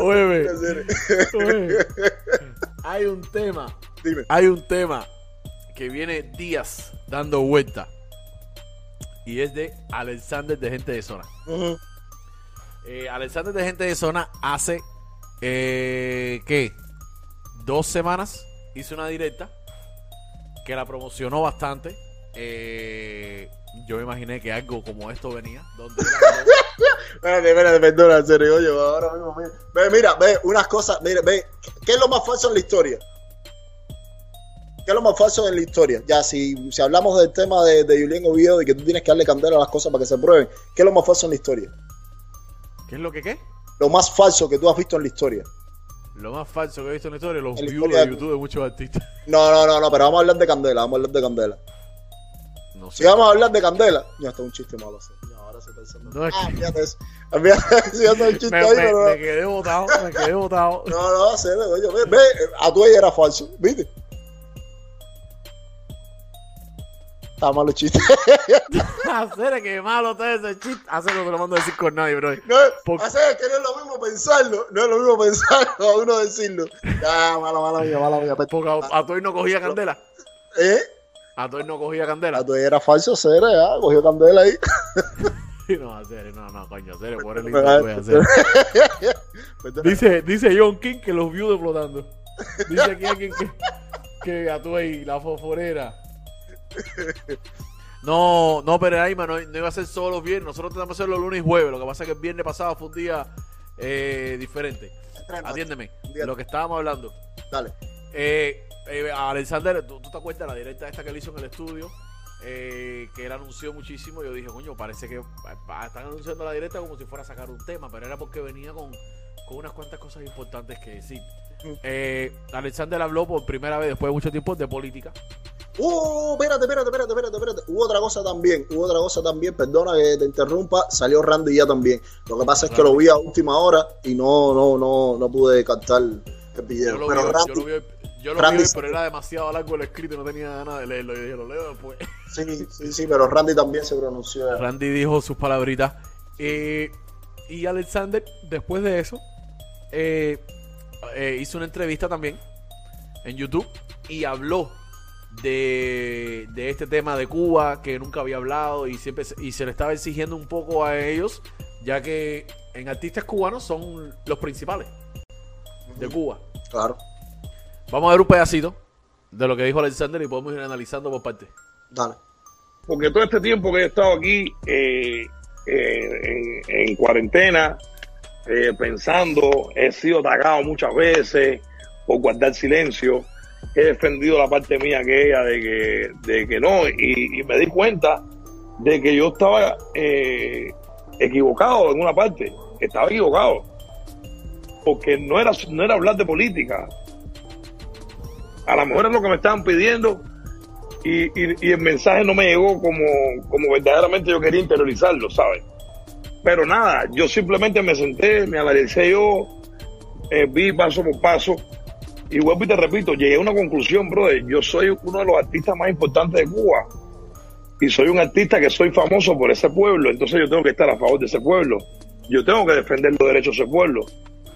Oye, oye, hay un tema. Dime. Hay un tema que viene días dando vuelta. Y es de Alexander de Gente de Zona. Eh, Alexander de Gente de Zona hace, eh, ¿qué? Dos semanas hizo una directa que la promocionó bastante. Eh, yo me imaginé que algo como esto venía. Donde Espérate, espérate, perdona, en serio, oye, ahora mismo, mira. Ve, mira, ve, unas cosas, mira, ve, ¿qué es lo más falso en la historia? ¿Qué es lo más falso en la historia? Ya, si, si hablamos del tema de, de Julián Oviedo y que tú tienes que darle candela a las cosas para que se prueben, ¿qué es lo más falso en la historia? ¿Qué es lo que qué? Lo más falso que tú has visto en la historia. Lo más falso que he visto en la historia, los En views historia de YouTube de muchos artistas. No, no, no, no, pero vamos a hablar de candela, vamos a hablar de candela. No sé. Si vamos a hablar de candela, ya está un chiste malo. Sí. No, es ah, que- fíjate eso. Fíjate, un chiste me, ahí, me- pero me quedé botado, me quedé botado. No, no, se ve, oye, ve, ve, a tu ella era falso, ¿viste? Está malo el chiste. Hacer que malo está ese chiste. Hacer no te lo mando a decir con nadie, bro. No, Por- hacer que no es lo mismo pensarlo, no es lo mismo pensarlo a uno decirlo. Ya, mala, mala mía, mala mía. Porque a, a Toy no cogía candela. ¿Eh? A Toy no cogía A candela. tu ella era falso, Cere, ya, cogió candela ahí. No, hacer, no, no, coño, hacer, el lindo tú eres, hacer. Perdona. Dice, dice John King que los views explotando. Dice aquí alguien que, que Atuey, la fosforera. No, no, pero Aima, no, no iba a ser solo los viernes. Nosotros tenemos que hacerlo lunes y jueves. Lo que pasa es que el viernes pasado fue un día eh, diferente. Atiéndeme, de lo que estábamos hablando. Dale. Eh, eh, Alexander, ¿tú, tú te acuerdas la directa esta que él hizo en el estudio? Eh, que él anunció muchísimo. Yo dije, coño, parece que están anunciando la directa como si fuera a sacar un tema, pero era porque venía con, con unas cuantas cosas importantes que decir. Eh, Alexander habló por primera vez después de mucho tiempo de política. Uh, espérate, espérate, espérate, espérate, espérate. Hubo otra cosa también, hubo otra cosa también, perdona que te interrumpa, salió Randy ya también. Lo que pasa es que lo vi a última hora y no, no, no, no pude captar el video. Yo lo, Pero vi, Randy, yo lo vi, yo lo Randy vi pero era demasiado largo el escrito y no tenía ganas de leerlo. Yo dije, lo leo después. sí, sí, sí, pero Randy también se pronunció. Randy dijo sus palabritas. Eh, y Alexander, después de eso, eh, eh, hizo una entrevista también en YouTube y habló de, de este tema de Cuba que nunca había hablado y siempre y se le estaba exigiendo un poco a ellos, ya que en artistas cubanos son los principales de Cuba. Claro, Vamos a ver un pedacito de lo que dijo Alexander y podemos ir analizando por partes. dale. porque todo este tiempo que he estado aquí eh, eh, en, en cuarentena, eh, pensando, he sido atacado muchas veces por guardar silencio, he defendido la parte mía que ella de que, de que no, y, y me di cuenta de que yo estaba eh, equivocado en una parte, estaba equivocado, porque no era, no era hablar de política. A lo mejor es lo que me estaban pidiendo, y, el mensaje no me llegó como, como verdaderamente yo quería interiorizarlo, ¿sabes? Pero nada, yo simplemente me senté, me analicé yo, eh, vi paso por paso, y vuelvo y te repito, llegué a una conclusión, brother. Yo soy uno de los artistas más importantes de Cuba, y soy un artista que soy famoso por ese pueblo, entonces yo tengo que estar a favor de ese pueblo. Yo tengo que defender los derechos de ese pueblo.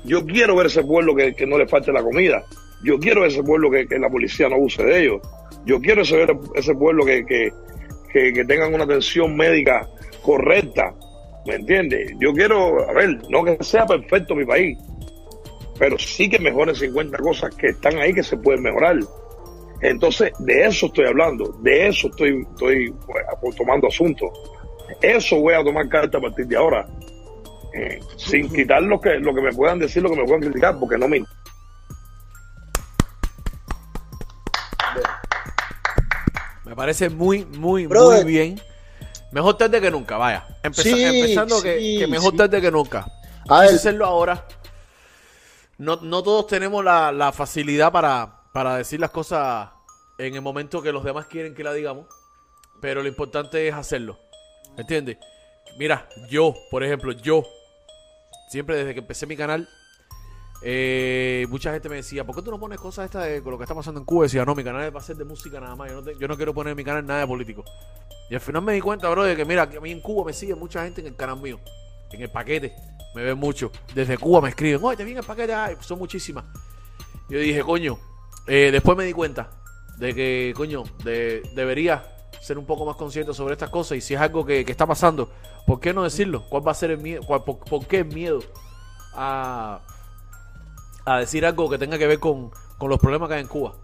Yo quiero ver ese pueblo que no le falte la comida. Yo quiero ese pueblo que, que la policía no use de ellos. Yo quiero ese, pueblo que, que, que, tengan una atención médica correcta. ¿Me entiendes? Yo quiero, a ver, no que sea perfecto mi país, pero sí que mejoren 50 cosas que están ahí que se pueden mejorar. Entonces, de eso estoy hablando, de eso estoy, estoy pues, tomando asunto. Eso voy a tomar carta a partir de ahora. Eh, sin quitar lo que, lo que me puedan decir, lo que me puedan criticar, porque no me Me parece muy, muy, Brother. muy bien. Mejor tarde que nunca, vaya. Empeza- Sí, empezando que, sí, que mejor sí. tarde que nunca. A ver, hacerlo ahora. No, no todos tenemos la, la facilidad para, para decir las cosas en el momento que los demás quieren que la digamos. Pero lo importante es hacerlo. ¿Entiendes? Mira, yo, por ejemplo, yo, siempre desde que empecé mi canal, eh, mucha gente me decía, ¿por qué tú no pones cosas estas de lo que está pasando en Cuba? Y decía, no, mi canal va a ser de música nada más. Yo no, quiero poner en mi canal nada de político. Y al final me di cuenta, bro, de que mira, a mí en Cuba me sigue mucha gente en el canal mío, en el paquete. me ven mucho. Desde Cuba me escriben, oye, te viene el paquete, ay, son muchísimas. Yo dije, coño, eh, después me di cuenta de que, coño, de, debería ser un poco más consciente sobre estas cosas y si es algo que, está pasando, ¿por qué no decirlo? ¿Cuál va a ser el miedo? Por, por qué el miedo a, a decir algo que tenga que ver con, con los problemas que hay en Cuba?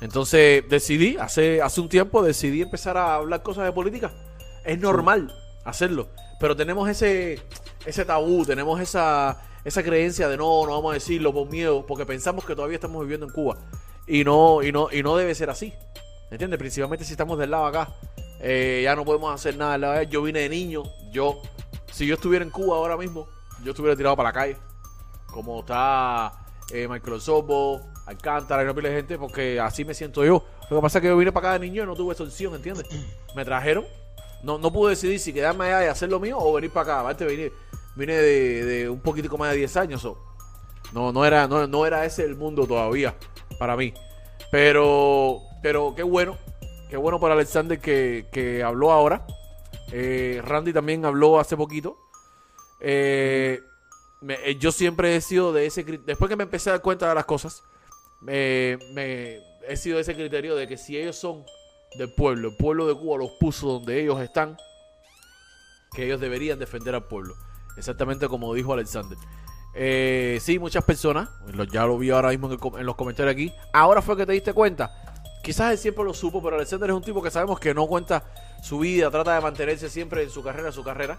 Entonces decidí, hace, hace un tiempo decidí empezar a hablar cosas de política. Es normal hacerlo, pero tenemos ese, ese tabú, tenemos esa, esa creencia de no, no vamos a decirlo por miedo, porque pensamos que todavía estamos viviendo en Cuba. Y no, y no, y no debe ser así. ¿Entiendes? Principalmente si estamos del lado acá. Eh, ya no podemos hacer nada. Yo vine de niño. Yo, si yo estuviera en Cuba ahora mismo, yo estuviera tirado para la calle. Como está eh, Michael Sobo, Alcántara y una pila gente, porque así me siento yo. Lo que pasa es que yo vine para acá de niño y no tuve esa opción, ¿entiendes? Me trajeron. No, no pude decidir si quedarme allá y hacer lo mío o venir para acá. Vine, vine de, de un poquitico más de 10 años. so. No, no, era, no, no era ese el mundo todavía para mí. Pero, pero qué bueno. Qué bueno para Alexander que, que habló ahora. Eh, Randy también habló hace poquito. Eh, me- eh, yo siempre he sido de ese Después que me empecé a dar cuenta de las cosas, me, he sido de ese criterio de que si ellos son del pueblo, el pueblo de Cuba los puso donde ellos están, que ellos deberían defender al pueblo. Exactamente como dijo Alexander. Eh, sí, muchas personas, ya lo vi ahora mismo en, los comentarios aquí. Ahora fue que te diste cuenta. Quizás él siempre lo supo, pero Alexander es un tipo que sabemos que no cuenta su vida, trata de mantenerse siempre en su carrera, su carrera.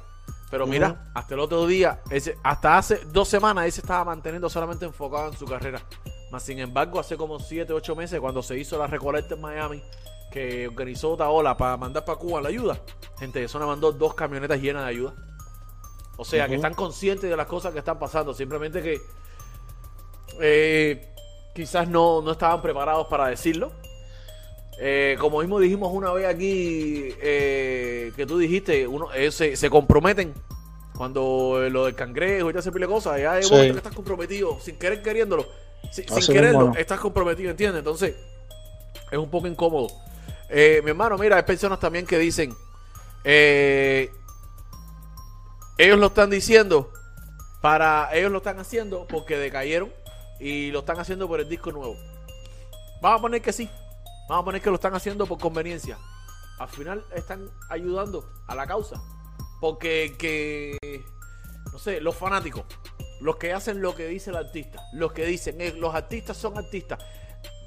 Pero mira, hasta el otro día, ese, hasta hace dos semanas, él se estaba manteniendo solamente enfocado en su carrera. Más sin embargo, hace como 7, 8 meses, cuando se hizo la recolecta en Miami, que organizó Otaola para mandar para Cuba la ayuda, gente de zona mandó dos camionetas llenas de ayuda. O sea, que están conscientes de las cosas que están pasando. Simplemente que eh, quizás no, no estaban preparados para decirlo. Eh, como mismo dijimos una vez aquí, eh, que tú dijiste, uno, eh, se, se comprometen cuando lo del cangrejo y esa pila de cosas. Ya un Sí. que estás comprometido, sin querer queriéndolo. Si- sin quererlo, estás comprometido, ¿entiendes? Entonces, es un poco incómodo. Mi hermano, mira, hay personas también que dicen, ellos lo están diciendo para, ellos lo están haciendo porque decayeron y lo están haciendo por el disco nuevo. Vamos a poner que sí, vamos a poner que lo están haciendo por conveniencia. Al final están ayudando a la causa. Porque que, no sé, los fanáticos, los que hacen lo que dice el artista, los que dicen, eh, los artistas son artistas.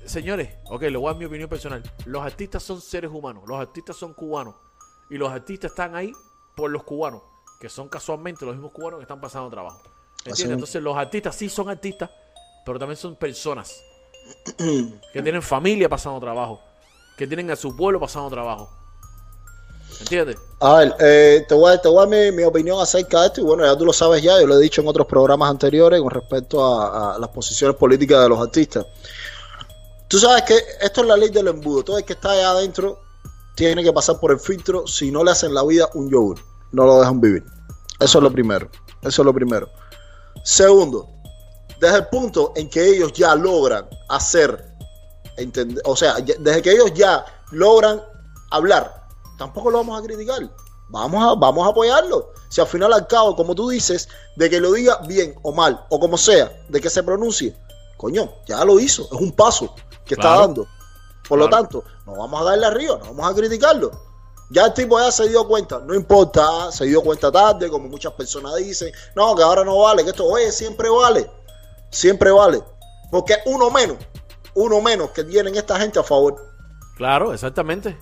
Señores, ok, le voy a dar mi opinión personal. Los artistas son seres humanos, los artistas son cubanos. Y los artistas están ahí por los cubanos, que son casualmente los mismos cubanos que están pasando trabajo. ¿Entiendes? Entonces los artistas sí son artistas, pero también son personas que tienen familia pasando trabajo, que tienen a su pueblo pasando trabajo. ¿Entiendes? A ver, eh, te voy a, te voy a mi opinión acerca de esto y bueno, ya tú lo sabes ya, yo lo he dicho en otros programas anteriores con respecto a, a las posiciones políticas de los artistas. Tú sabes que esto es la ley del embudo, todo el que está allá adentro tiene que pasar por el filtro, si no le hacen la vida un yogur, no lo dejan vivir. Eso es lo primero, eso es lo primero. Segundo, desde el punto en que ellos ya logran hacer, entender, o sea, desde que ellos ya logran hablar, tampoco lo vamos a criticar. Vamos a, vamos a apoyarlo. Si al final al cabo, como tú dices, de que lo diga bien o mal, o como sea, de que se pronuncie, coño, ya lo hizo, es un paso que está dando. Por lo tanto, no vamos a darle arriba, no vamos a criticarlo. Ya el tipo ya se dio cuenta, no importa, se dio cuenta tarde, como muchas personas dicen, no, que ahora no vale, que esto, oye, siempre vale, siempre vale. Porque uno menos, uno menos que tienen esta gente a favor. Claro, exactamente.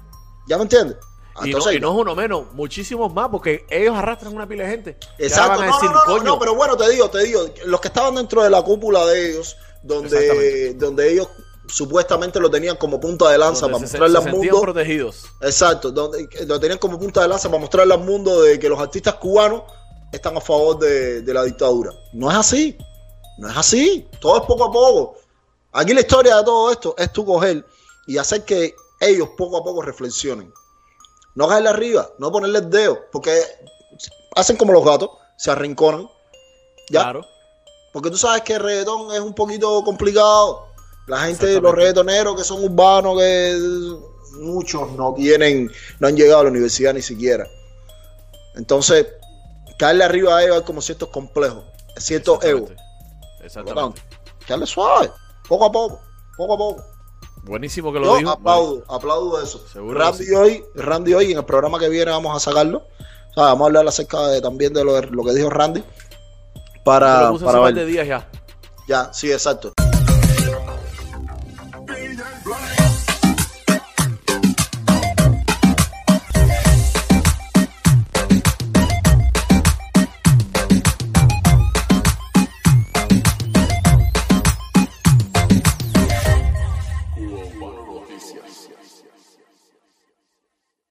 ¿Ya me entiendes? Y, Entonces, no, y no es uno menos, muchísimos más, porque ellos arrastran una pila de gente. Exacto, no, decir, no, no, no, pero bueno, te digo, te digo, los que estaban dentro de la cúpula de ellos, donde, donde ellos supuestamente lo tenían como punta de lanza donde para se, mostrarle se al mundo. protegidos. Exacto, donde lo tenían como punta de lanza para mostrarle al mundo de que los artistas cubanos están a favor de, de la dictadura. No es así, no es así, todo es poco a poco. Aquí la historia de todo esto es tú coger y hacer que ellos poco a poco reflexionen. No caerle arriba, no ponerle el dedo, porque hacen como los gatos, se arrinconan. ¿ya? Claro. Porque tú sabes que el reggaetón es un poquito complicado. La gente, los reggaetoneros que son urbanos, que muchos no tienen, no han llegado a la universidad ni siquiera. Entonces, caerle arriba a ellos hay como ciertos complejos, ciertos egos. Exactamente. Echarle suave, poco a poco, poco a poco. Buenísimo que lo Yo dijo. Aplaudo, aplaudo eso. Randy hoy, Randy hoy, en el programa que viene vamos a sacarlo. Vamos a hablar acerca de, también de lo, de lo que dijo Randy. Para, Pero para ver. de días ya. Ya, sí, exacto.